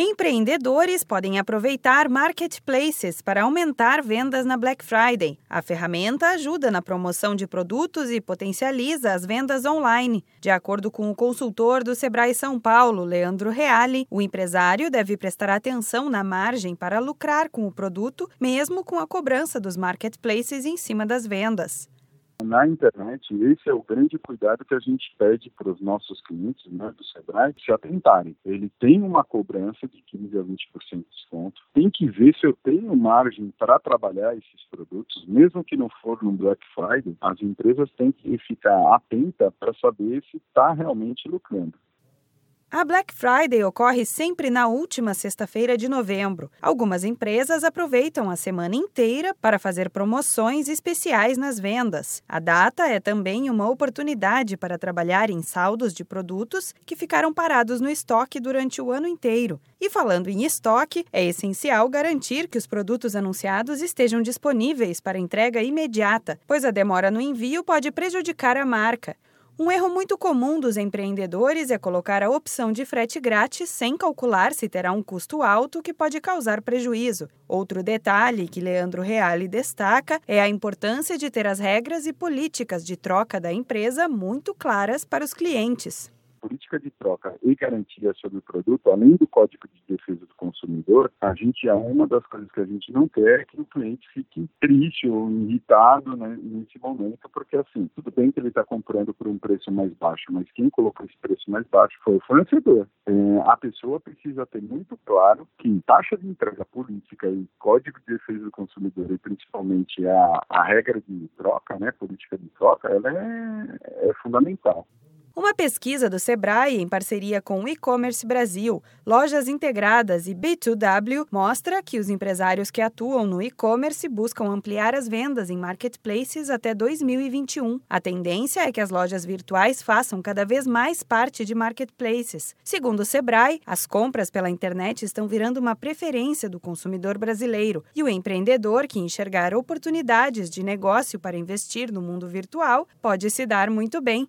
Empreendedores podem aproveitar marketplaces para aumentar vendas na Black Friday. A ferramenta ajuda na promoção de produtos e potencializa as vendas online. De acordo com o consultor do Sebrae São Paulo, Leandro Reale, o empresário deve prestar atenção na margem para lucrar com o produto, mesmo com a cobrança dos marketplaces em cima das vendas na internet, esse é o grande cuidado que a gente pede para os nossos clientes né, do Sebrae se atentarem. Ele tem uma cobrança de 15% a 20% de desconto, tem que ver se eu tenho margem para trabalhar esses produtos, mesmo que não for no Black Friday, as empresas têm que ficar atentas para saber se está realmente lucrando. A Black Friday ocorre sempre na última sexta-feira de novembro. Algumas empresas aproveitam a semana inteira para fazer promoções especiais nas vendas. A data é também uma oportunidade para trabalhar em saldos de produtos que ficaram parados no estoque durante o ano inteiro. E falando em estoque, é essencial garantir que os produtos anunciados estejam disponíveis para entrega imediata, pois a demora no envio pode prejudicar a marca. Um erro muito comum dos empreendedores é colocar a opção de frete grátis sem calcular se terá um custo alto que pode causar prejuízo. Outro detalhe que Leandro Reale destaca é a importância de ter as regras e políticas de troca da empresa muito claras para os clientes política de troca e garantia sobre o produto, além do Código de Defesa do Consumidor, a gente, é uma das coisas que a gente não quer é que o cliente fique triste ou irritado né, nesse momento, porque assim, tudo bem que ele está comprando por um preço mais baixo, mas quem colocou esse preço mais baixo foi o fornecedor. É, a pessoa precisa ter muito claro que taxa de entrega política e Código de Defesa do Consumidor e principalmente a, a regra de troca, né, política de troca, ela é, é fundamental. Uma pesquisa do Sebrae, em parceria com o E-Commerce Brasil, Lojas Integradas e B2W, mostra que os empresários que atuam no e-commerce buscam ampliar as vendas em marketplaces até 2021. A tendência é que as lojas virtuais façam cada vez mais parte de marketplaces. Segundo o Sebrae, as compras pela internet estão virando uma preferência do consumidor brasileiro e o empreendedor que enxergar oportunidades de negócio para investir no mundo virtual pode se dar muito bem.